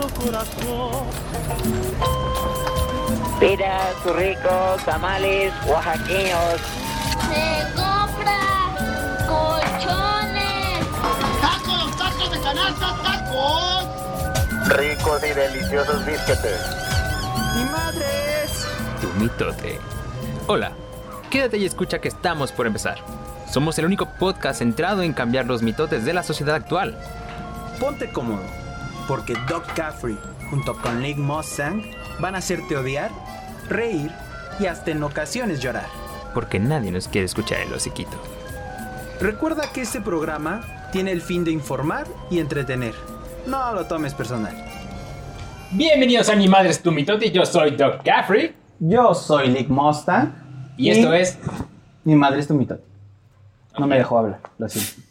su corazón. Piras, ricos, tamales, oaxaqueños. Se compra colchones. ¡Tacos, tacos de canasta, tacos! Ricos y deliciosos bisquetes. ¡Mi madres! Tu mitote. Hola, quédate y escucha que estamos por empezar. Somos el único podcast centrado en cambiar los mitotes de la sociedad actual. Ponte cómodo, porque Doc Caffrey, junto con Nick Mustang, van a hacerte odiar, reír y hasta en ocasiones llorar. Porque nadie nos quiere escuchar el hociquito. Recuerda que este programa tiene el fin de informar y entretener. No lo tomes personal. Bienvenidos a Mi Madre es tu mitote, yo soy Doc Caffrey Yo soy Nick Mustang. y esto es... Mi madre es tu. No me dejó hablar, lo siento.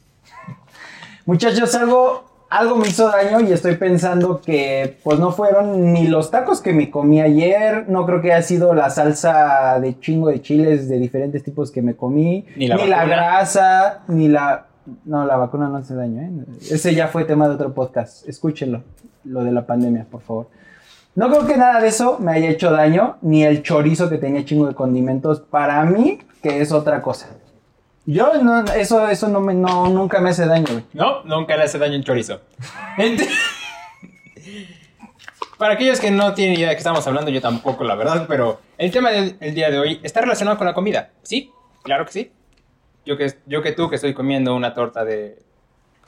Muchachos, algo, algo me hizo daño y estoy pensando que pues no fueron ni los tacos que me comí ayer, no creo que haya sido la salsa de chingo de chiles de diferentes tipos que me comí, Ni la grasa, ni la... No, la vacuna no hace daño, ¿eh? Ese ya fue tema de otro podcast, escúchenlo, lo de la pandemia, por favor. No creo que nada de eso me haya hecho daño, ni el chorizo que tenía chingo de condimentos. Para mí, que es otra cosa. Yo, no, eso, eso no me, no, nunca me hace daño, güey. No, nunca le hace daño un chorizo. Ent- Para aquellos que no tienen idea de qué estamos hablando, yo tampoco, la verdad, pero el tema del el día de hoy está relacionado con la comida. ¿Sí? Claro que sí. Yo que, yo que tú que estoy comiendo una torta de...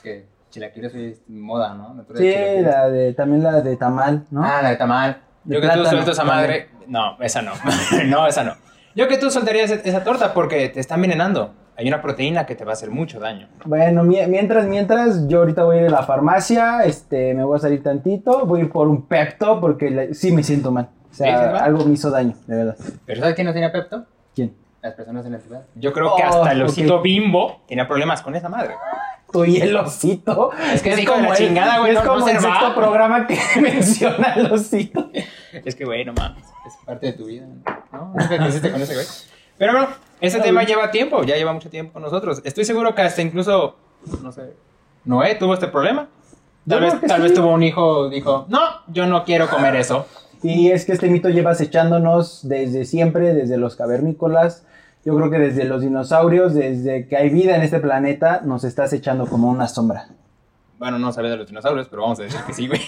que Chilaquiles es moda, ¿no? La torta de Sí, chilaquiles. la de, también la de tamal, ¿no? Ah, la de tamal. De Yo que tú plátano, sueltas a madre. No, esa no. no, esa no. Yo que tú soltarías e- esa torta porque te están envenenando. Hay una proteína que te va a hacer mucho daño. Bueno, mi- mientras, mientras, yo ahorita voy a ir a la farmacia, este, me voy a salir tantito, voy a ir por un Pepto porque le- sí me siento mal. O ¿Sí? ¿Sí, sea, algo me hizo daño, de verdad. ¿Pero sabes quién no tenía Pepto? ¿Quién? Las personas en la ciudad. Yo creo que Oh, hasta el osito ok. bimbo tenía problemas con esa madre. Tú y el osito. Es que es de la el- chingada, güey, Es no- como el va. sexto programa que menciona el osito. Es que, güey, no mames. Es parte de tu vida. ¿No? Nunca creciste con ese güey. Pero bueno, ese tema lleva tiempo. Ya lleva mucho tiempo con nosotros. Estoy seguro que hasta incluso, no sé, Noé tuvo este problema. Tal, vez, tal sí. vez tuvo un hijo, dijo, no, yo no quiero comer eso. Y es que este mito lleva acechándonos desde siempre, desde los cavernícolas. Yo creo que desde los dinosaurios, desde que hay vida en este planeta, nos está acechando como una sombra. Bueno, no sabía de los dinosaurios, pero vamos a decir que sí, güey.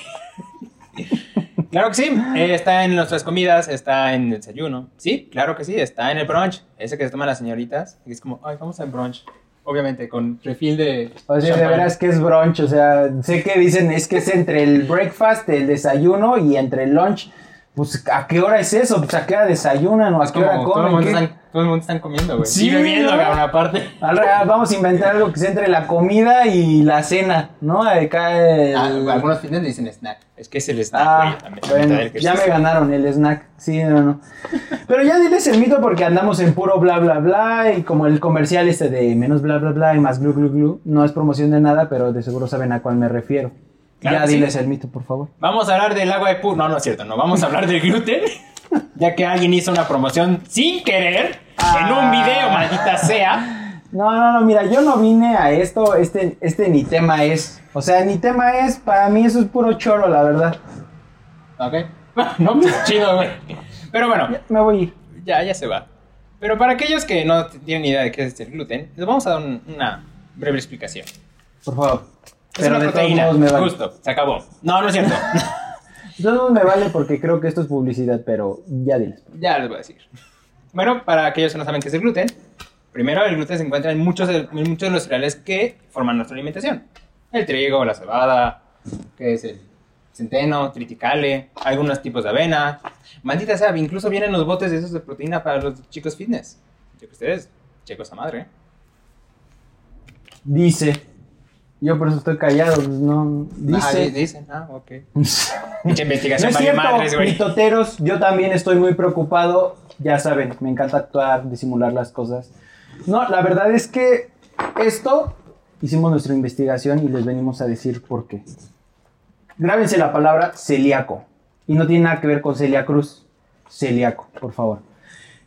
claro que sí. eh, está en nuestras comidas, está en el desayuno. Sí, claro que sí. Está en el brunch. Ese que se toman las señoritas. Y es como, ay, vamos al brunch. Obviamente, con refil de. O sea, de champán. veras que es brunch, o sea, sé que dicen es que es entre el breakfast, el desayuno y entre el lunch. Pues, ¿a qué hora es eso? Pues, ¿a qué hora desayunan o a qué hora comen? Todo el mundo están comiendo, güey. Sí, y bebiendo, ¿no? cabrón, aparte. Ahora vamos a inventar algo que sea entre la comida y la cena, ¿no? Acá el- Ah, algunos fitness le dicen snack. Es que es el snack, Ah, güey. también, bueno, ya me ganaron el snack. Sí, no, no. Pero ya diles el mito porque andamos en puro bla, bla, bla. Y como el comercial este de menos bla, bla, bla y más glu, glu, glu. No es promoción de nada, pero de seguro saben a cuál me refiero. Claro ya sí. diles el mito, por favor. Vamos a hablar del agua de pu... No, no es cierto, no. Vamos a hablar del gluten. Ya que alguien hizo una promoción sin querer en un Ah. video, maldita sea. No, no, no, mira, yo no vine a esto. Este, este ni tema es. O sea, ni tema es. Para mí eso es puro choro, la verdad. Ok. No, pues, chido, güey. Pero bueno, Ya, me voy a ir. ya, ya se va. Pero para aquellos que no tienen idea de qué es el gluten, les vamos a dar un- una breve explicación. Por favor. Es Pero una de todos proteína. modos me vale. Justo, se acabó. No, no es cierto. Modos me vale porque creo que esto es publicidad, pero ya diles. ya les voy a decir. Bueno, para aquellos que no saben qué es el gluten, primero el gluten se encuentra en muchos de, en muchos de los cereales que forman nuestra alimentación. El trigo, la cebada, que es el centeno, triticale, algunos tipos de avena. Maldita sea, incluso vienen los botes de esos de proteína para los chicos fitness. Yo que ustedes, chicos a madre. Dice. Yo por eso estoy callado, pues no. Ah, di- Dice. dicen, ah, ok. Mucha No investigación es cierto, madres, güey. mitoteros, yo también estoy muy preocupado. Ya saben, me encanta actuar, disimular las cosas. No, la verdad es que esto hicimos nuestra investigación y les venimos a decir por qué. Grábense la palabra celíaco. Y no tiene nada que ver con Celia Cruz. Celíaco, por favor.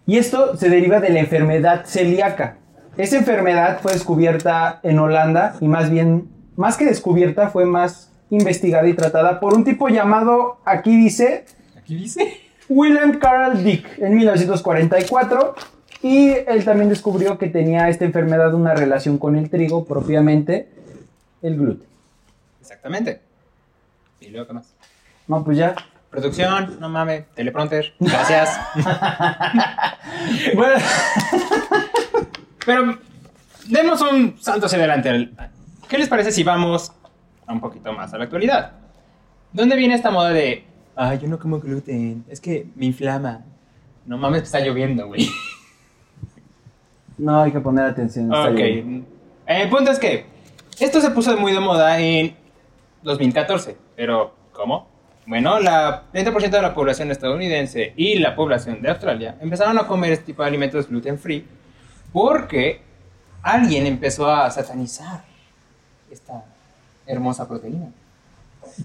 Y esto se deriva de la enfermedad celíaca. Esa enfermedad fue descubierta en Holanda y más bien, más que descubierta, fue más investigada y tratada por un tipo llamado, aquí dice, Aquí dice. William Carl Dick en 1944 y él también descubrió que tenía esta enfermedad una relación con el trigo, propiamente el gluten. Exactamente. ¿Y luego qué más? No, pues ya. Producción, no mames, teleprompter. Gracias. Bueno, Pero demos un salto hacia adelante. ¿Qué les parece si vamos a un poquito más a la actualidad? ¿Dónde viene esta moda de, ay, yo no como gluten, es que me inflama? No mames, está lloviendo, güey. no hay que poner atención. está Ok. bien. El punto es que esto se puso muy de moda en 2014. Pero, ¿cómo? Bueno, la 30% de la población estadounidense y la población de Australia empezaron a comer este tipo de alimentos gluten free porque alguien empezó a satanizar esta hermosa proteína.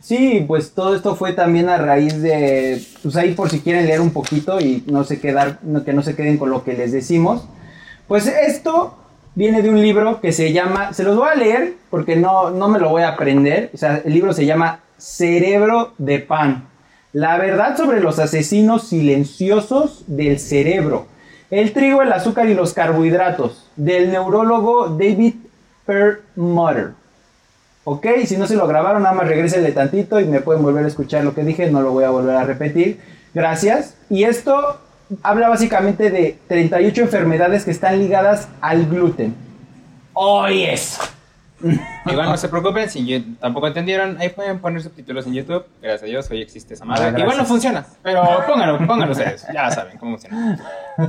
Sí, pues todo esto fue también a raíz de, pues ahí por si quieren leer un poquito y no se quedar, que no se queden con lo que les decimos. Pues esto viene de un libro que se llama, se los voy a leer porque no, no me lo voy a aprender. O sea, el libro se llama Cerebro de Pan. La verdad sobre los asesinos silenciosos del cerebro. El trigo, el azúcar y los carbohidratos. Del neurólogo David Perlmutter. Ok, si no se lo grabaron, nada más regrésenle tantito y me pueden volver a escuchar lo que dije, no lo voy a volver a repetir. Gracias. Y esto habla básicamente de 38 enfermedades que están ligadas al gluten. Oh. Igual no se preocupen, si tampoco entendieron, ahí pueden poner subtítulos en YouTube. Gracias a Dios, hoy existe esa madre. Ah, Igual no gracias. funciona, pero pónganlo, pónganlo ustedes, ya saben cómo funciona.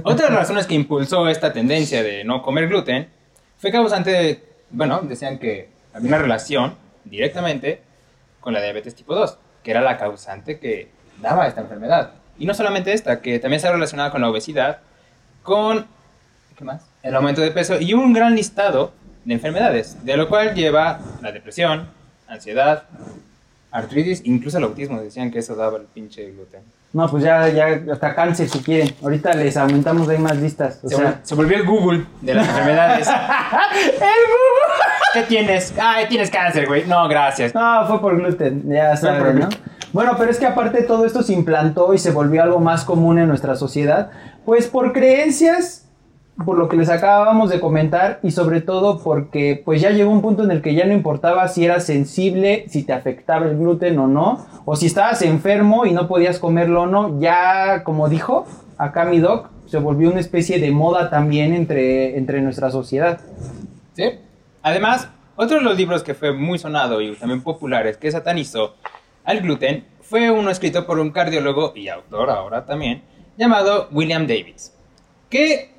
Otra de las razones que impulsó esta tendencia de no comer gluten fue causante de, bueno, decían que había una relación directamente con la diabetes tipo 2, que era la causante que daba esta enfermedad. Y no solamente esta, que también está relacionada con la obesidad, con ¿qué más? El aumento de peso y un gran listado de enfermedades, de lo cual lleva la depresión, ansiedad, artritis, incluso el autismo. Decían que eso daba el pinche gluten. No, pues ya, ya hasta cáncer si quieren. Ahorita les aumentamos ahí más listas. O Se, sea, se volvió el Google de las enfermedades. ¿Qué tienes? Ay, tienes cáncer, güey. No, gracias. No, fue por gluten, ya saben, ¿no? Bueno, pero es que aparte todo esto se implantó y se volvió algo más común en nuestra sociedad, pues por creencias, por lo que les acabamos de comentar y sobre todo porque pues ya llegó un punto en el que ya no importaba si eras sensible, si te afectaba el gluten o no, o si estabas enfermo y no podías comerlo o no, ya como dijo acá mi doc, se volvió una especie de moda también entre, entre nuestra sociedad. ¿Sí? Además, otro de los libros que fue muy sonado y también populares que satanizó al gluten fue uno escrito por un cardiólogo y autor ahora también, llamado William Davis, que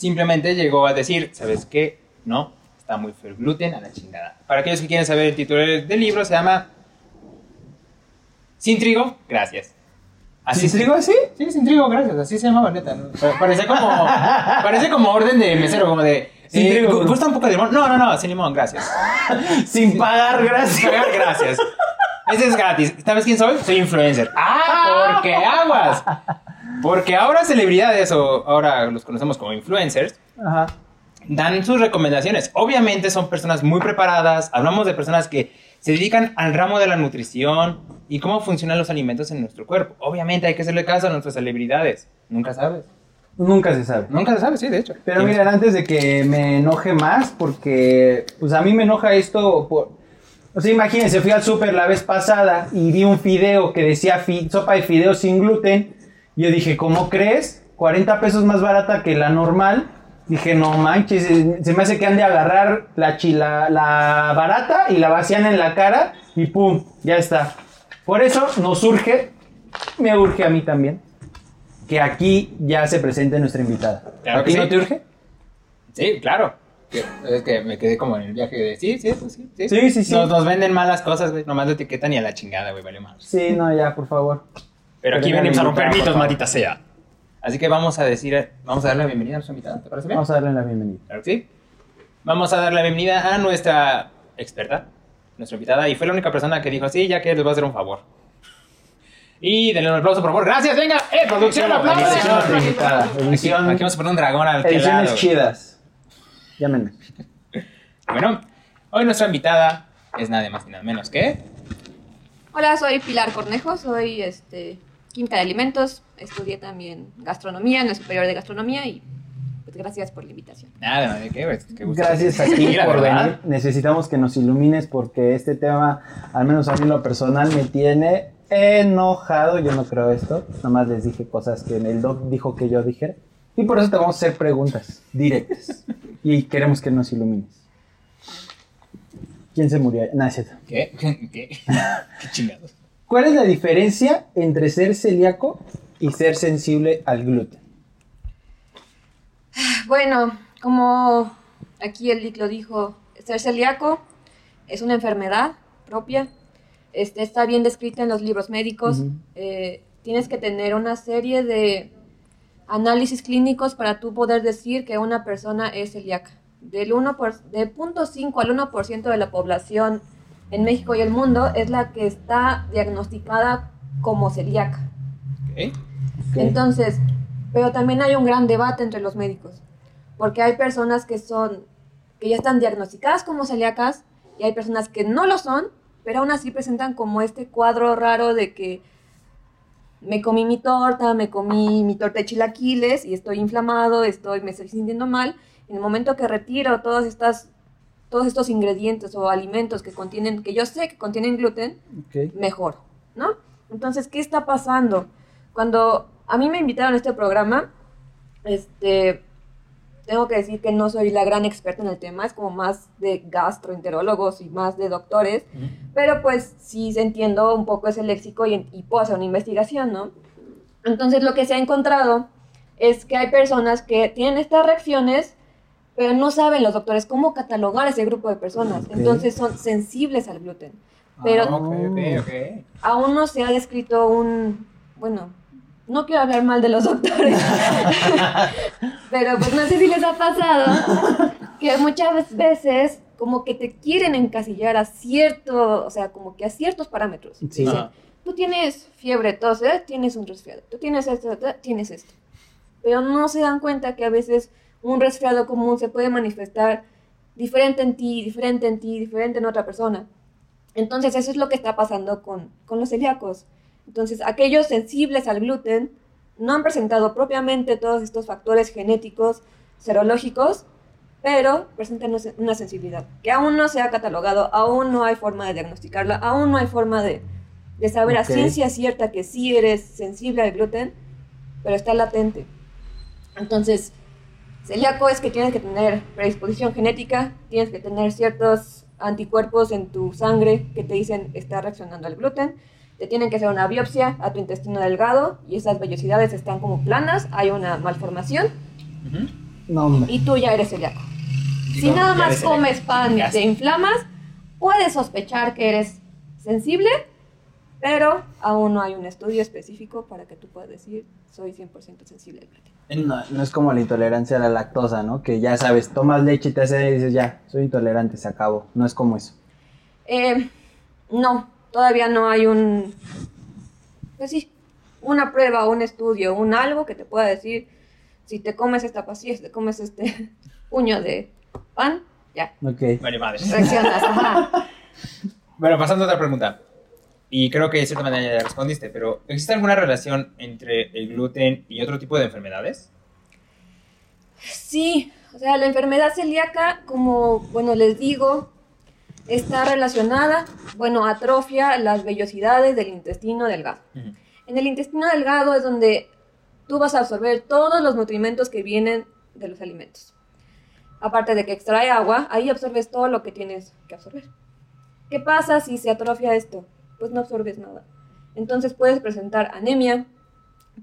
simplemente llegó a decir, ¿sabes qué? No, está muy feo el gluten a la chingada. Para aquellos que quieren saber el título del libro, se llama Sin trigo, gracias. ¿Sin se- trigo así? Sí, sin trigo, gracias. Así se llamaba, neta. ¿no? Pa- Parece como, parece como orden de mesero, como de... Sin eh, trigo. ¿Gusta un poco de limón? No, no, no, sin limón, gracias. Sin pagar, gracias. Pagar, gracias. Ese es gratis. ¿Sabes quién soy? Soy influencer. ¡Ah! Porque aguas. Porque ahora celebridades, o ahora los conocemos como influencers, Ajá. dan sus recomendaciones. Obviamente son personas muy preparadas. Hablamos de personas que se dedican al ramo de la nutrición y cómo funcionan los alimentos en nuestro cuerpo. Obviamente hay que hacerle caso a nuestras celebridades. Nunca sabes. Nunca se sabe. Nunca se sabe, sí, de hecho. Pero miren, antes de que me enoje más, porque pues a mí me enoja esto por... O sea, imagínense, fui al súper la vez pasada y vi un fideo que decía fi- sopa de fideo sin gluten. Yo dije, ¿cómo crees? 40 pesos más barata que la normal. Dije, no manches, se se me hace que han de agarrar la, chila, la barata y la vacían en la cara y pum, ya está. Por eso nos urge, me urge a mí también, que aquí ya se presente nuestra invitada. Claro ¿A ti no sí. te urge? Sí, claro. Que- Es que me quedé como en el viaje de sí, sí, pues sí, sí. Sí, sí, sí. Nos, nos venden malas cosas, güey. Nomás lo etiquetan y a la chingada, güey, vale más. Sí, no, ya, por favor. Pero aquí venimos a romper mitos, maldita sea. Así que vamos a decir, vamos a darle la bienvenida a nuestra invitada, ¿te parece bien? Vamos a darle la bienvenida. Claro que sí. Vamos a dar la bienvenida a nuestra experta, nuestra invitada, y fue la única persona que dijo, sí, ya que les voy a hacer un favor. Y denle un aplauso, por favor. Gracias, venga. ¡Eh, producción, invitada. Aquí, Edición, aquí vamos a poner un dragón al ediciones chidas. Llámenme. Bueno, hoy nuestra invitada es nada más y nada menos que Hola, soy Pilar Cornejo, soy este, química de alimentos, estudié también gastronomía en el superior de gastronomía y pues gracias por la invitación. Nada, ¿de qué? Qué gusto. Gracias a ti Sí, la por verdad. venir. Necesitamos que nos ilumines porque este tema, al menos a mí en lo personal, me tiene enojado. Yo no creo esto. Nada más les dije cosas que el doc dijo que yo dijera. Y por eso te vamos a hacer preguntas directas. y queremos que nos ilumines. ¿Quién se murió? Cierto. ¿Qué? ¿Qué? ¿Qué chingados? ¿Cuál es la diferencia entre ser celíaco y ser sensible al gluten? Bueno, como aquí el lo dijo, ser celíaco es una enfermedad propia, este, está bien descrita en los libros médicos, eh, tienes que tener una serie de análisis clínicos para tú poder decir que una persona es celíaca. Del 1 por, de 0.5 al 1% de la población en México y el mundo es la que está diagnosticada como celíaca. ¿Qué? Entonces, pero también hay un gran debate entre los médicos, porque hay personas que son, que ya están diagnosticadas como celíacas y hay personas que no lo son, pero aún así presentan como este cuadro raro de que me comí mi torta, me comí mi torta de chilaquiles y estoy inflamado, estoy, me estoy sintiendo mal. En el momento que retiro todas estas, todos estos ingredientes o alimentos que contienen, que yo sé que contienen gluten, mejor, ¿no? Entonces, ¿qué está pasando? Cuando a mí me invitaron a este programa, este, tengo que decir que no soy la gran experta en el tema, es como más de gastroenterólogos y más de doctores, pero pues sí entiendo un poco ese léxico y, y puedo hacer una investigación, ¿no? Entonces, lo que se ha encontrado es que hay personas que tienen estas reacciones, pero no saben los doctores cómo catalogar ese grupo de personas. Entonces, son sensibles al gluten. Pero Ah, ok, ok, ok. aún no se ha descrito un, bueno, no quiero hablar mal de los doctores, pero pues no sé si les ha pasado que muchas veces como que te quieren encasillar a cierto, o sea, como que a ciertos parámetros. Sí. Dicen, tú tienes fiebre, tos, ¿eh? tienes un resfriado, tú tienes esto, tienes esto. Pero no se dan cuenta que a veces un resfriado común se puede manifestar diferente en ti, diferente en ti, diferente en otra persona. Entonces eso es lo que está pasando con, con los celíacos. Entonces aquellos sensibles al gluten no han presentado propiamente todos estos factores genéticos, serológicos, pero presentan una- sensibilidad que aún no se ha catalogado, aún no hay forma de diagnosticarla, aún no hay forma de, de saber a ciencia cierta que sí eres sensible al gluten, pero está latente. Entonces, celíaco es que tienes que tener predisposición genética, tienes que tener ciertos anticuerpos en tu sangre que te dicen está reaccionando al gluten. Te tienen que hacer una biopsia a tu intestino delgado y esas vellosidades están como planas, hay una malformación No, hombre. y tú ya eres celíaco. Si nada más comes pan y te inflamas, puedes sospechar que eres sensible, pero aún no hay un estudio específico para que tú puedas decir soy 100% sensible al gluten. No, no es como la intolerancia a la lactosa, ¿no? Que ya sabes, tomas leche y te hace y dices, ya, soy intolerante, se acabó. No es como eso. Eh, no, todavía no hay un, pues sí, una prueba, un estudio, un algo que te pueda decir si te comes esta pastilla, si te comes este puño de pan, ya, Ok. Vale, madre. reaccionas, ajá. Bueno, pasando a otra pregunta. Y creo que de cierta manera ya respondiste, pero ¿existe alguna relación entre el gluten y otro tipo de enfermedades? Sí, o sea, la enfermedad celíaca, como, bueno, les digo, está relacionada, bueno, atrofia las vellosidades del intestino delgado. Ujú. En el intestino delgado es donde tú vas a absorber todos los nutrimentos que vienen de los alimentos. Aparte de que extrae agua, ahí absorbes todo lo que tienes que absorber. ¿Qué pasa si se atrofia esto? Pues no absorbes nada. Entonces puedes presentar anemia,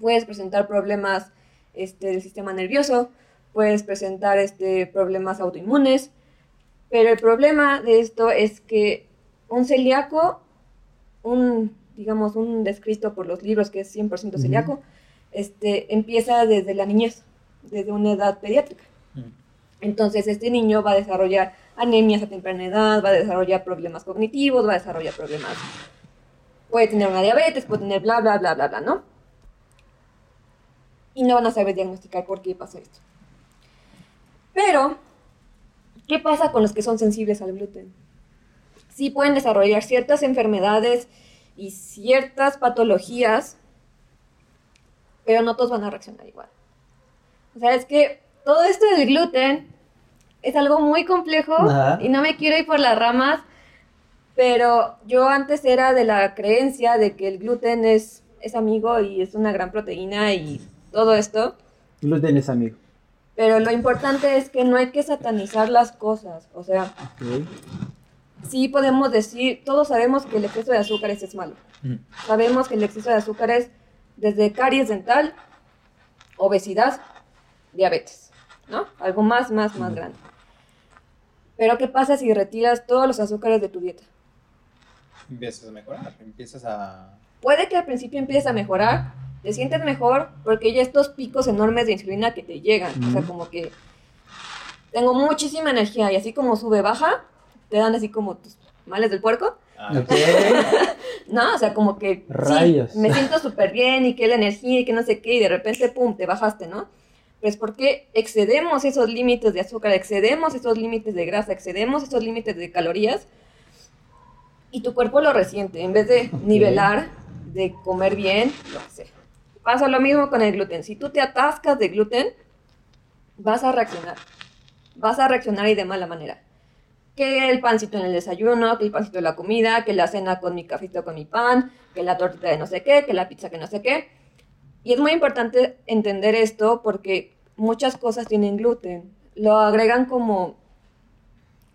puedes presentar problemas este, del sistema nervioso, puedes presentar este, problemas autoinmunes, pero el problema de esto es que un celíaco, un, digamos, un descrito por los libros que es 100% celíaco, este, empieza desde la niñez, desde una edad pediátrica. Ujú. Entonces este niño va a desarrollar anemias a temprana edad, va a desarrollar problemas cognitivos, va a desarrollar problemas... Puede tener una diabetes, puede tener bla, bla, bla, bla, bla, ¿no? Y no van a saber diagnosticar por qué pasa esto. Pero, ¿qué pasa con los que son sensibles al gluten? Sí pueden desarrollar ciertas enfermedades y ciertas patologías, pero no todos van a reaccionar igual. O sea, es que todo esto del gluten es algo muy complejo Ajá. y no me quiero ir por las ramas, pero yo antes era de la creencia de que el gluten es, es amigo y es una gran proteína y todo esto. Gluten es amigo. Pero lo importante es que no hay que satanizar las cosas. O sea, sí podemos decir, todos sabemos que el exceso de azúcares es malo. Sabemos que el exceso de azúcares, desde caries dental, obesidad, diabetes, ¿no? Algo más, más, más grande. Pero ¿qué pasa si retiras todos los azúcares de tu dieta? Empiezas a mejorar, empiezas a... Puede que al principio empieces a mejorar, te sientes mejor porque ya estos picos enormes de insulina que te llegan, o sea, como que tengo muchísima energía y así como sube, baja, te dan así como tus males del puerco. Ok. No, o sea, como que Rayos. sí, me siento súper bien y que la energía y que no sé qué, y de repente, pum, te bajaste, ¿no? Pero es porque excedemos esos límites de azúcar, excedemos esos límites de grasa, excedemos esos límites de calorías, y tu cuerpo lo resiente. En vez de nivelar, de comer bien, lo sea. Pasa lo mismo con el gluten. Si tú te atascas de gluten, vas a reaccionar. Vas a reaccionar y de mala manera que el pancito en el desayuno, que el pancito de la comida, que la cena con mi cafito con mi pan, que la tortita de no sé qué, que la pizza que no sé qué. Y es muy importante entender esto porque muchas cosas tienen gluten. Lo agregan como,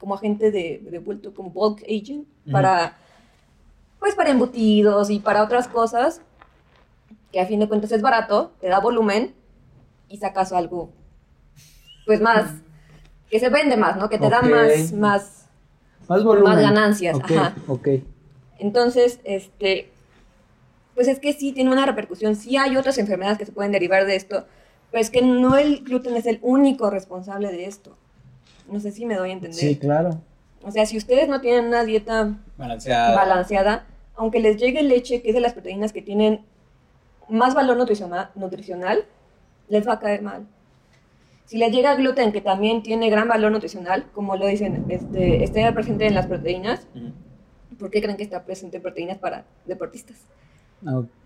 como agente de, de bulto, como bulk agent, para, pues para embutidos y para otras cosas, que a fin de cuentas es barato, te da volumen y sacas algo, pues más, que se vende más, ¿no? Que te da más, más, Más volumen. Más ganancias, ajá. ok. entonces, este, pues es que sí tiene una repercusión, sí hay otras enfermedades que se pueden derivar de esto, pero es que no el gluten es el único responsable de esto. No sé si me doy a entender. Sí, claro. O sea, si ustedes no tienen una dieta Balanceada. balanceada, aunque les llegue leche, que es de las proteínas que tienen más valor nutricional, nutricional les va a caer mal. Si les llega gluten, que también tiene gran valor nutricional, como lo dicen, este, está presente en las proteínas. ¿por qué creen que está presente en proteínas para deportistas?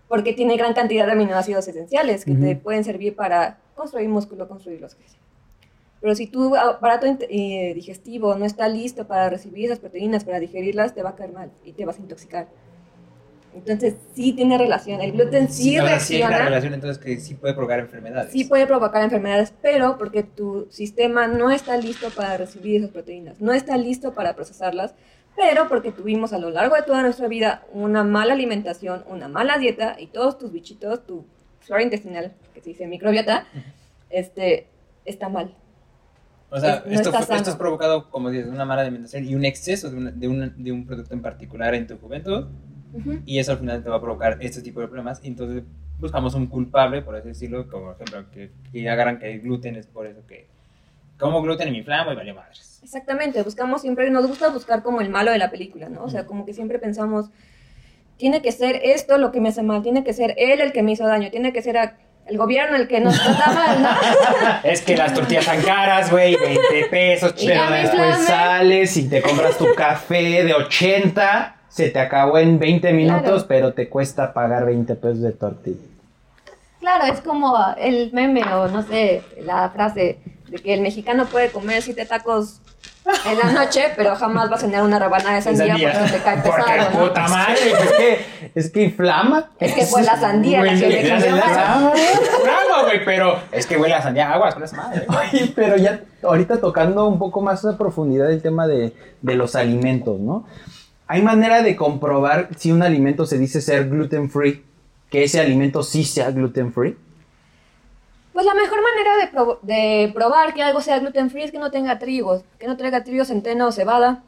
Porque tiene gran cantidad de aminoácidos esenciales que te pueden servir para construir músculo, construir los huesos. Pero si tu aparato eh, digestivo no está listo para recibir esas proteínas, para digerirlas, te va a caer mal y te vas a intoxicar. Entonces, sí tiene relación. El gluten sí, o sea, sí una reacciona, relación entonces que sí puede provocar enfermedades. sí puede provocar enfermedades, pero porque tu sistema no está listo para recibir esas proteínas, no está listo para procesarlas, pero porque tuvimos a lo largo de toda nuestra vida una mala alimentación, una mala dieta y todos tus bichitos, tu flora intestinal, que se dice microbiota, este, está mal. O sea, no esto, esto es provocado, como dices, una mala alimentación y un exceso de, una- de, una- de un producto en particular en tu juventud. Ujú. Y eso al final te va a provocar este tipo de problemas. Y entonces buscamos un culpable, por así decirlo, como por ejemplo que, que agarran que el gluten es por eso que como gluten y me inflamo y vale madres. Exactamente, buscamos siempre, nos gusta buscar como el malo de la película, ¿no? O sea, como que siempre pensamos, tiene que ser esto lo que me hace mal, tiene que ser él el que me hizo daño, tiene que ser a- el gobierno el que nos trata mal, ¿no? Es que las tortillas están caras, güey, 20 pesos, Pero después sales y te compras tu café de 80, se te acabó en 20 minutos, Claro. pero te cuesta pagar 20 pesos de tortilla. Claro, es como el meme o no sé, la frase de que el mexicano puede comer siete tacos en la noche, pero jamás va a cenar una rebanada de sandía, porque te cae Porque pesado, ¿no? puta madre, Es que, es que inflama. Es que fue la sandía la que le me hace cambió la- mal. Bravo, güey, pero es que huele a sandía aguas madre. Oye, pero ya ahorita tocando un poco más a profundidad el tema de, de los alimentos, ¿no? ¿Hay manera de comprobar si un alimento se dice ser gluten free, que ese alimento sí sea gluten free? Pues la mejor manera de, prob- de probar que algo sea gluten free es que no tenga trigos, que no traiga trigo, centeno o cebada,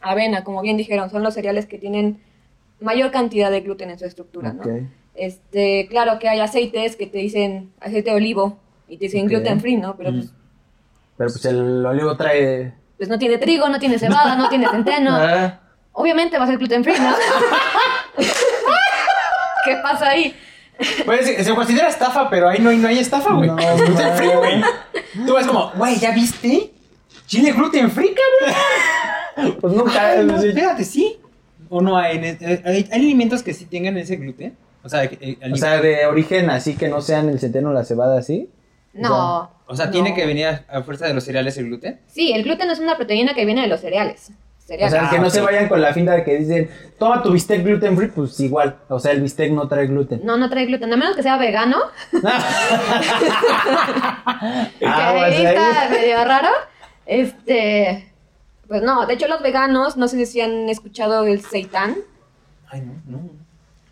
avena, como bien dijeron, son los cereales que tienen mayor cantidad de gluten en su estructura, ¿no? Este, claro que hay aceites que te dicen aceite de olivo y te dicen gluten free, ¿no? Pero pues, Pero pues el olivo trae... pues no tiene trigo, no tiene cebada, no tiene centeno. Ah, Obviamente va a ser gluten free, ¿no? ¿Qué pasa ahí? Pues se, se considera estafa, pero ahí no, hay- no hay estafa, güey. No, es gluten free, güey. Tú vas como, güey, ¿ya viste? Chile gluten free, cabrón. pues nunca... Ay, no, espérate, sí. ¿O no hay, hay alimentos que sí tengan ese gluten? O sea, que, eh, O sea, de origen así que no sean el centeno o la cebada así. No. o sea, tiene no. que venir a, a fuerza de los cereales el gluten. Sí, el gluten es una proteína que viene de los cereales. O sea, que Ah, no se vayan con la finta de que dicen, toma tu bistec gluten free, pues igual. O sea, el bistec no trae gluten. No, no trae gluten, a menos que sea vegano. que Aguas ahí ahí. está medio raro. Este. Pues no, de hecho, los veganos, no sé si han escuchado el seitán. Ay, no, no.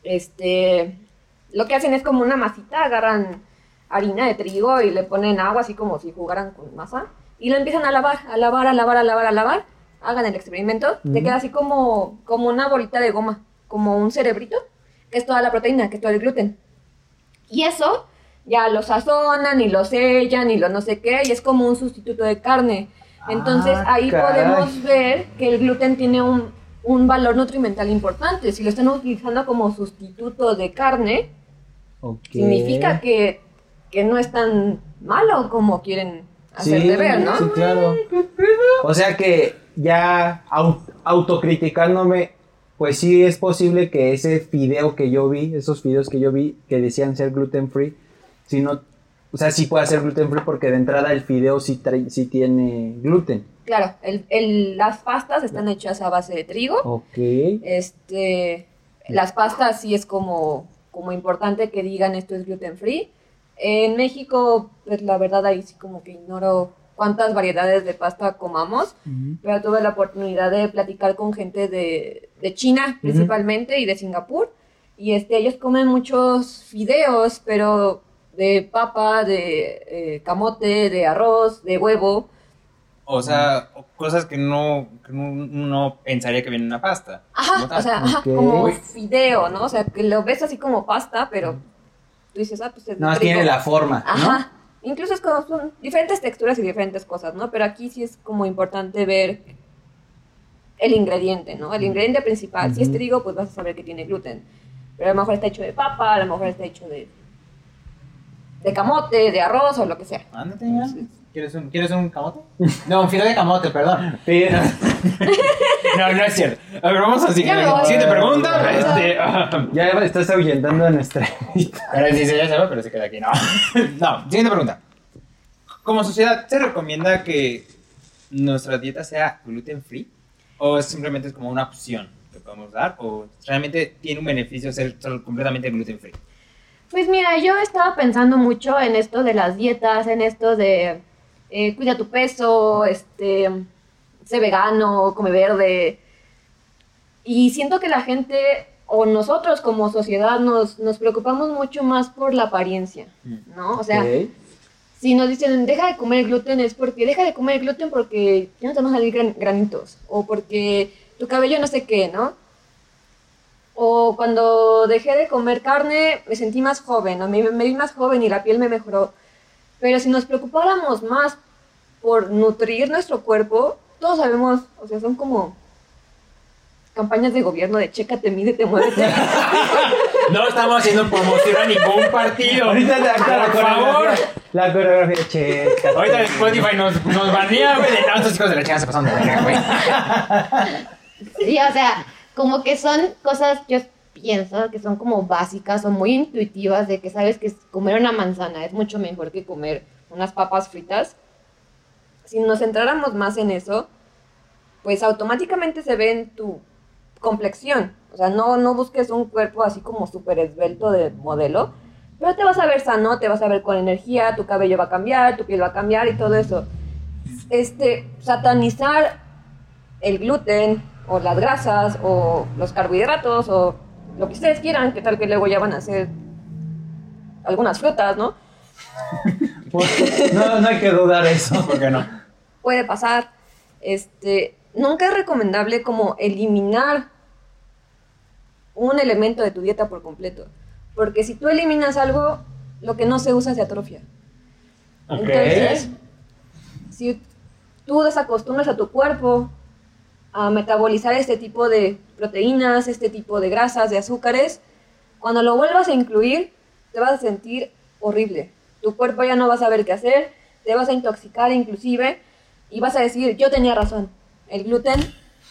Este. Lo que hacen es como una masita, agarran harina de trigo y le ponen agua, así como si jugaran con masa. Y la empiezan a lavar, a lavar, a lavar, a lavar, a lavar. Hagan el experimento. Te queda así como, como una bolita de goma, como un cerebrito, que es toda la proteína, que es todo el gluten. Y eso ya lo sazonan y lo sellan y lo no sé qué, y es como un sustituto de carne. Entonces Ah, ahí caray. podemos ver que el gluten tiene un, un valor nutrimental importante. Si lo están utilizando como sustituto de carne, significa que, que no es tan malo como quieren Sí, hacerte ver, ¿no? sí, claro. O sea que ya au- autocriticándome, pues sí es posible que ese fideo que yo vi, esos fideos que yo vi que decían ser gluten free, si no, o sea, sí puede ser gluten free porque de entrada el fideo sí, sí tiene gluten. Claro, el- el- las pastas están hechas a base de trigo. Ok. Este, las pastas sí es como, como importante que digan esto es gluten free. En México, pues la verdad ahí sí como que ignoro cuántas variedades de pasta comamos, pero tuve la oportunidad de platicar con gente de, de China principalmente y de Singapur. Y este, ellos comen muchos fideos, pero de papa, de eh, camote, de arroz, de huevo. O sea, cosas que no, que no, pensaría que viene en una pasta. Ajá, o sea, ajá, Ok. como fideo, ¿no? O sea, que lo ves así como pasta, pero tú dices, ah, pues es trigo. tiene la forma, ¿no? Ajá. Incluso es como son diferentes texturas y diferentes cosas, ¿no? Pero aquí sí es como importante ver el ingrediente, ¿no? El ingrediente principal. Si es trigo, pues vas a saber que tiene gluten. Pero a lo mejor está hecho de papa, a lo mejor está hecho de, de camote, de arroz o lo que sea. Ándate, mira. ¿Quieres un, ¿Quieres un camote? No, un fideo de camote, perdón. Sí. No, no es cierto. A ver, vamos a seguir. Siguiente pregunta. Este, ah, ya estás ahuyentando a nuestra Ahora sí, sí, ya se va, pero se queda aquí. No. No, siguiente pregunta. Como sociedad, ¿se recomienda que nuestra dieta sea gluten free? ¿O simplemente es como una opción que podemos dar? ¿O realmente tiene un beneficio ser solo completamente gluten free? Pues mira, yo estaba pensando mucho en esto de las dietas, en esto de eh, cuida tu peso, este, sé vegano, come verde. Y siento que la gente o nosotros como sociedad nos, nos preocupamos mucho más por la apariencia, ¿no? O sea, si nos dicen deja de comer gluten es porque deja de comer gluten porque ya no te van a salir gran- granitos o porque tu cabello no sé qué, ¿no? O cuando dejé de comer carne me sentí más joven, o me, me vi más joven y la piel me mejoró. Pero si nos preocupáramos más por nutrir nuestro cuerpo, todos sabemos, o sea, son como campañas de gobierno de chécate, mídete, muévete. No estamos haciendo promoción a ningún partido. Ahorita la, la, por favor. coreografía. La coreografía, che. Ahorita Spotify nos, nos banea, güey. de, No, estos hijos de la chingada se pasaron de verga, güey. Sí, o sea, como que son cosas, yo pienso que son como básicas o muy intuitivas de que sabes que comer una manzana es mucho mejor que comer unas papas fritas. Si nos centráramos más en eso, pues automáticamente se ve en tu complexión. O sea, no, no busques un cuerpo así como súper esbelto de modelo, pero te vas a ver sano, te vas a ver con energía, tu cabello va a cambiar, tu piel va a cambiar y todo eso. Este, satanizar el gluten o las grasas o los carbohidratos o lo que ustedes quieran, que tal que luego ya van a hacer algunas frutas, ¿no? Pues, No, no hay que dudar eso. ¿Por qué no? puede pasar. Este, nunca es recomendable como eliminar un elemento de tu dieta por completo. Porque si tú eliminas algo, lo que no se usa se atrofia. Ok. Entonces, si tú desacostumbras a tu cuerpo a metabolizar este tipo de proteínas, este tipo de grasas, de azúcares, cuando lo vuelvas a incluir, te vas a sentir horrible. Tu cuerpo ya no va a saber qué hacer, te vas a intoxicar inclusive y vas a decir, yo tenía razón, el gluten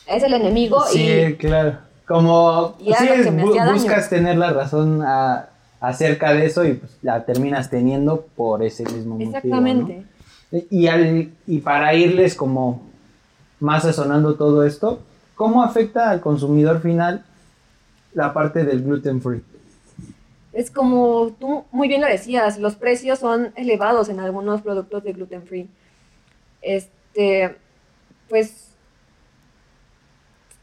es el enemigo Sí, y claro. como Y sí, es- bu- daño. buscas tener la razón a- acerca de eso y pues la terminas teniendo por ese mismo motivo. ¿no? Exactamente. Y, al, y para irles como más sazonando todo esto, ¿cómo afecta al consumidor final la parte del gluten free? Es como tú muy bien lo decías, los precios son elevados en algunos productos de gluten free. Este, pues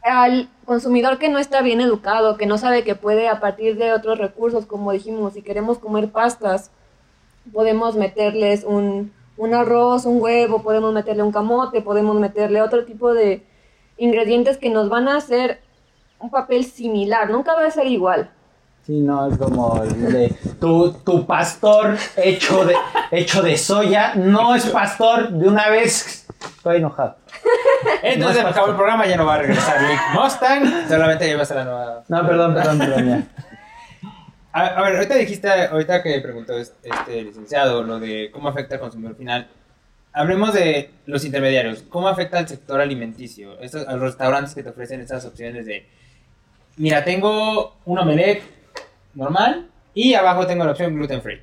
al consumidor que no está bien educado, que no sabe que puede a partir de otros recursos, como dijimos, si queremos comer pastas, podemos meterles un, un arroz, un huevo, podemos meterle un camote, podemos meterle otro tipo de ingredientes que nos van a hacer un papel similar, nunca va a ser igual. Sí, no, es como el de tu, tu pastor hecho de, hecho de soya, no es pastor de una vez. Estoy enojado. Entonces No es acabó el programa, ya no va a regresar Rick Mustang, solamente ya va a ser la nueva. No, perdón, perdón, perdón, ya. A, a ver, ahorita dijiste, ahorita que preguntó este este licenciado lo de cómo afecta al consumidor final, hablemos de los intermediarios. ¿Cómo afecta al sector alimenticio? Estos, a los restaurantes que te ofrecen estas opciones de, mira, tengo un omelette normal y abajo tengo la opción gluten free,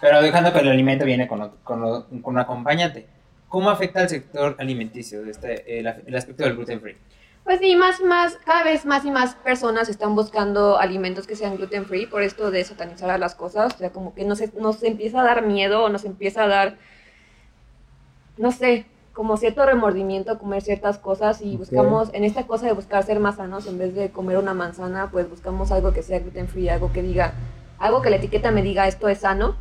pero dejando que el alimento viene con, con, con un acompañante. ¿Cómo afecta al sector alimenticio este, el, el aspecto del gluten free? Pues sí, más y más, cada vez más y más personas están buscando alimentos que sean gluten free por esto de satanizar a las cosas, o sea, como que nos, nos empieza a dar miedo o nos empieza a dar, no sé, como cierto remordimiento comer ciertas cosas y buscamos, en esta cosa de buscar ser más sanos, en vez de comer una manzana, pues buscamos algo que sea gluten free, algo que diga, algo que la etiqueta me diga esto es sano.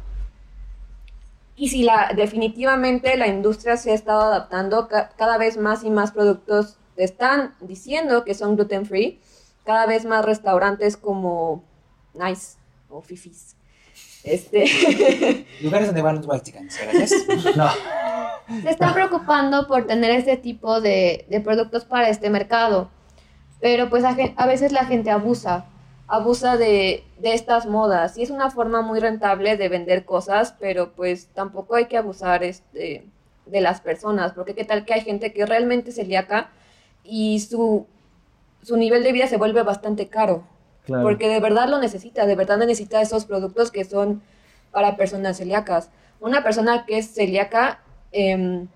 Y si la, definitivamente la industria se ha estado adaptando, ca- cada vez más y más productos te están diciendo que son gluten free, cada vez más restaurantes como Nice o Fifis. Este, Lugares donde van los white chickens, gracias. No, se están preocupando por tener este tipo de, de productos para este mercado. Pero pues a, a veces la gente abusa. abusa de, de estas modas y es una forma muy rentable de vender cosas, pero pues tampoco hay que abusar este, de las personas, porque qué tal que hay gente que realmente es celíaca y su, su nivel de vida se vuelve bastante caro. Claro. Porque de verdad lo necesita, de verdad necesita esos productos que son para personas celíacas. Una persona que es celíaca em,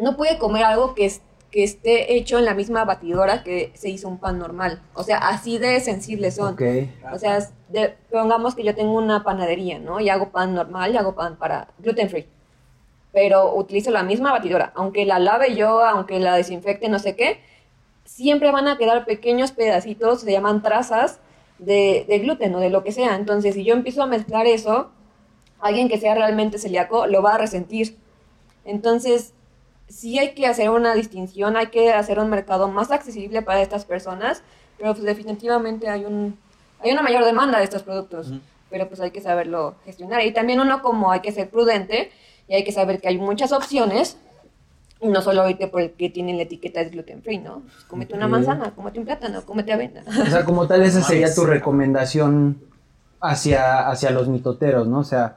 no puede comer algo que, es- que esté hecho en la misma batidora que se hizo un pan normal. O sea, así de sensibles son. Ok. O sea, de- pongamos que yo tengo una panadería, ¿no? Y hago pan normal y hago pan para gluten free. Pero utilizo la misma batidora. Aunque la lave yo, aunque la desinfecte, no sé qué, siempre van a quedar pequeños pedacitos, se llaman trazas, de, de gluten o de lo que sea. Entonces, si yo empiezo a mezclar eso, alguien que sea realmente celíaco lo va a resentir. Entonces, sí hay que hacer una distinción, hay que hacer un mercado más accesible para estas personas, pero pues definitivamente hay un hay una mayor demanda de estos productos, pero pues hay que saberlo gestionar y también uno como hay que ser prudente y hay que saber que hay muchas opciones no solo irte por el que tiene la etiqueta es gluten free, ¿no? Pues, cómete una manzana, cómete un plátano, cómete avena. O sea, como tal, esa sería tu recomendación hacia, hacia los mitoteros, ¿no? O sea,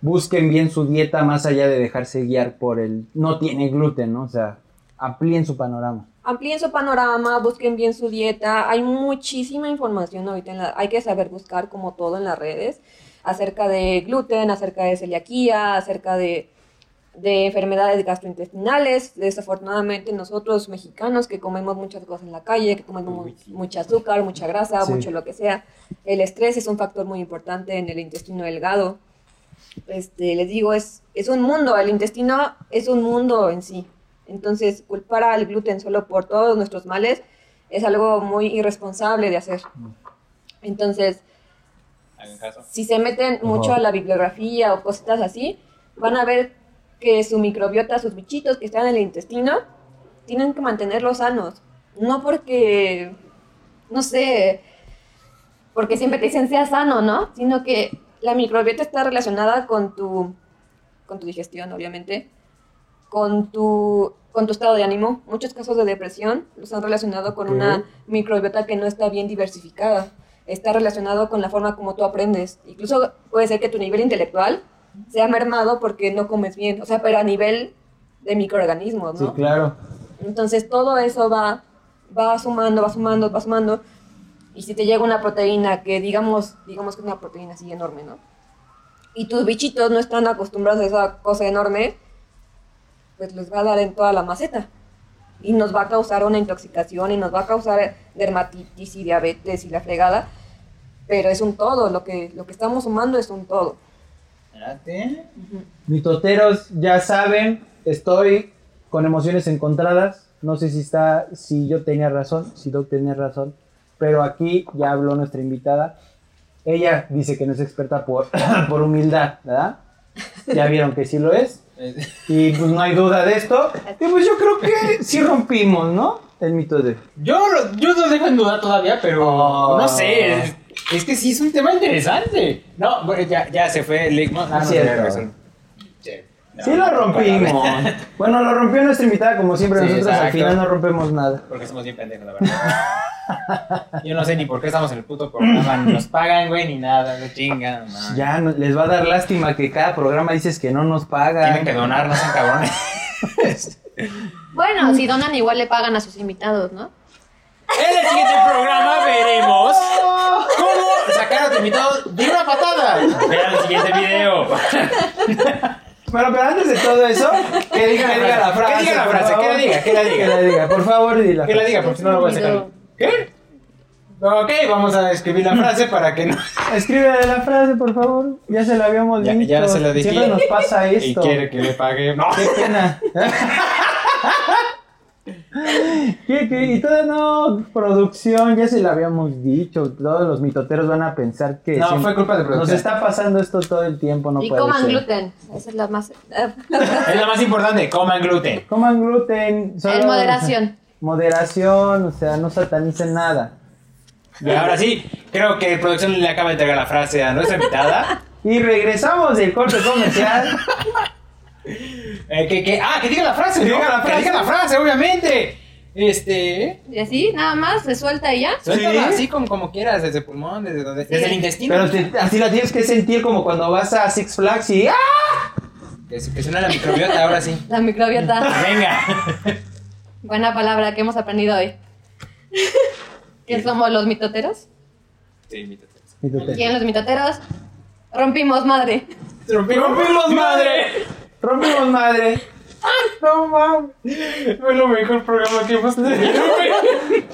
busquen bien su dieta más allá de dejarse guiar por el no tiene gluten, ¿no? O sea, amplíen su panorama. amplíen su panorama, busquen bien su dieta. Hay muchísima información ahorita, en la- hay que saber buscar como todo en las redes acerca de gluten, acerca de celiaquía, acerca de, de enfermedades gastrointestinales. Desafortunadamente nosotros mexicanos que comemos muchas cosas en la calle, que comemos mu- mucha azúcar, mucha grasa, Sí. mucho lo que sea, el estrés es un factor muy importante en el intestino delgado. Este, les digo, es, es un mundo, el intestino es un mundo en sí. Entonces, culpar al gluten solo por todos nuestros males es algo muy irresponsable de hacer. Entonces, Hagan caso. si se meten mucho a la bibliografía o cositas así, van a ver que su microbiota, sus bichitos que están en el intestino, tienen que mantenerlos sanos. No porque, no sé, porque siempre te dicen sea sano, ¿no? Sino que la microbiota está relacionada con tu, con tu digestión, obviamente, con tu, con tu estado de ánimo. Muchos casos de depresión los han relacionado con una microbiota que no está bien diversificada. Está relacionado con la forma como tú aprendes. Incluso puede ser que tu nivel intelectual sea mermado porque no comes bien. O sea, pero a nivel de microorganismos, Sí, ¿no? claro. Entonces todo eso va, va sumando, va sumando, va sumando. Y si te llega una proteína que digamos, digamos que es una proteína así enorme, ¿no? Y tus bichitos no están acostumbrados a esa cosa enorme, pues les va a dar en toda la maceta. Y nos va a causar una intoxicación y nos va a causar dermatitis y diabetes y la fregada. Pero es un todo, lo que, lo que estamos sumando es un todo. Espérate. Mitoteros, ya saben, estoy con emociones encontradas. No sé si está, si yo tenía razón, si Doc tenía razón, pero aquí ya habló nuestra invitada. Ella dice que no es experta por, por humildad, ¿verdad? Ya vieron que sí lo es. Y pues no hay duda de esto. Y pues yo creo que sí rompimos, ¿no? El mito de... Yo, lo- yo lo dejo en duda todavía, pero Oh. no sé. Es, que sí es un tema interesante. No, ya, ya se fue Ligma. Ah, cierto. Sí lo rompimos. Bueno, lo rompió nuestra invitada como siempre. Sí, Nosotros al final no rompemos nada. Porque somos bien pendejos, la verdad. Yo no sé ni por qué estamos en el puto programa. Ni nos pagan, güey, ni nada. No chingan. no. Ya no- les va a dar lástima que cada programa dices que no nos pagan. Tienen que donar, no sean cabrones. Bueno, si donan igual le pagan a sus invitados, ¿no? En el siguiente programa veremos cómo sacar a tu invitado de una patada. Vean el siguiente video. Bueno, pero antes de todo eso, que diga, Que diga la frase. Que diga la por frase, favor. que la diga, que la diga. Que la diga, por favor, dila. Que la diga, porque si no lo voy a sacar. ¿Qué? Ok, vamos a escribir la frase para que no. Escríbele la frase, por favor. Ya se la habíamos Ya, dicho. ya se lo dije. Siempre nos pasa Y esto. quiere que le pague. No. Qué pena. ¿Qué, qué? Y toda no, producción, ya se la habíamos dicho. Todos los mitoteros van a pensar que. No, siempre- fue culpa de Nos producción. está pasando esto todo el tiempo, no y puede coman ser. gluten. Esa es la más. Es lo más importante, coman gluten. Coman gluten. solo- En moderación. Moderación, o sea, no satanicen nada. Y ahora sí, creo que producción le acaba de entregar la frase a nuestra invitada. Y regresamos del corte comercial. Eh, que, que, ah, que diga la frase, Que ¿no? diga la Que frase. diga la frase, obviamente. Este. Y así, nada más, se suelta y ya. Suéltala Sí. así como, como quieras, desde el pulmón, desde, donde, desde el intestino. Pero te- así la tienes que sentir como cuando vas a Six Flags y ¡ah! Que, que suena la microbiota, ahora sí. La microbiota. Venga. Buena palabra que hemos aprendido hoy. ¿Qué somos los mitoteros? Sí. Aquí en los mitoteros rompimos madre. ¡Rompimos, ¡Rompimos madre! ¡Rompimos madre! No mames. Fue lo mejor programa que hemos tenido, güey.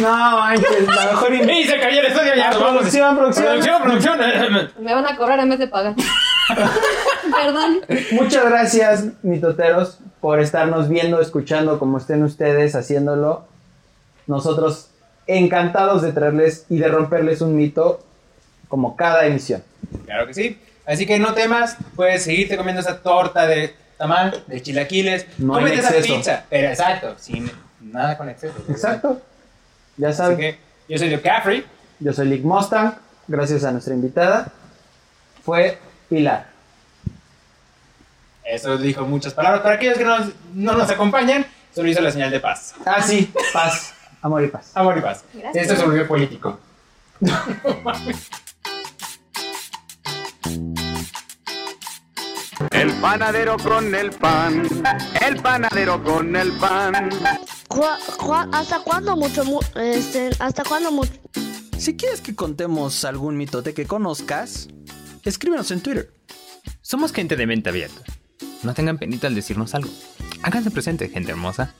No, manches, la mejor ¡Ey, se cayó el estudio! Ya Ah, nos vamos. producción, producción. Producción, producción. Me van a cobrar en vez de pagar. Perdón. Muchas gracias, mitoteros, por estarnos viendo, escuchando como estén ustedes haciéndolo. Nosotros encantados de traerles y de romperles un mito como cada emisión. Claro que sí. Así que no temas, puedes seguirte comiendo esa torta de tamal, de chilaquiles. No Cómete esa exceso. pizza. Pero exacto, sin nada con exceso. Exacto. Ya Así saben, que yo soy Joe Caffrey. yo soy Lick Mustang, gracias a nuestra invitada. Fue Pilar. Eso dijo muchas palabras. Para aquellos que no, no nos acompañan, solo hizo la señal de paz. Ah, sí, paz, amor y paz. Amor y paz. Gracias. Esto se volvió político. El panadero con el pan. El panadero con el pan. ¿Cuá- cuá- ¿Hasta cuándo mucho, mu- este, hasta cuándo mucho? Si quieres que contemos algún mitote que conozcas, escríbenos en Twitter. Somos gente de mente abierta. No tengan penita al decirnos algo. Háganse presente, gente hermosa.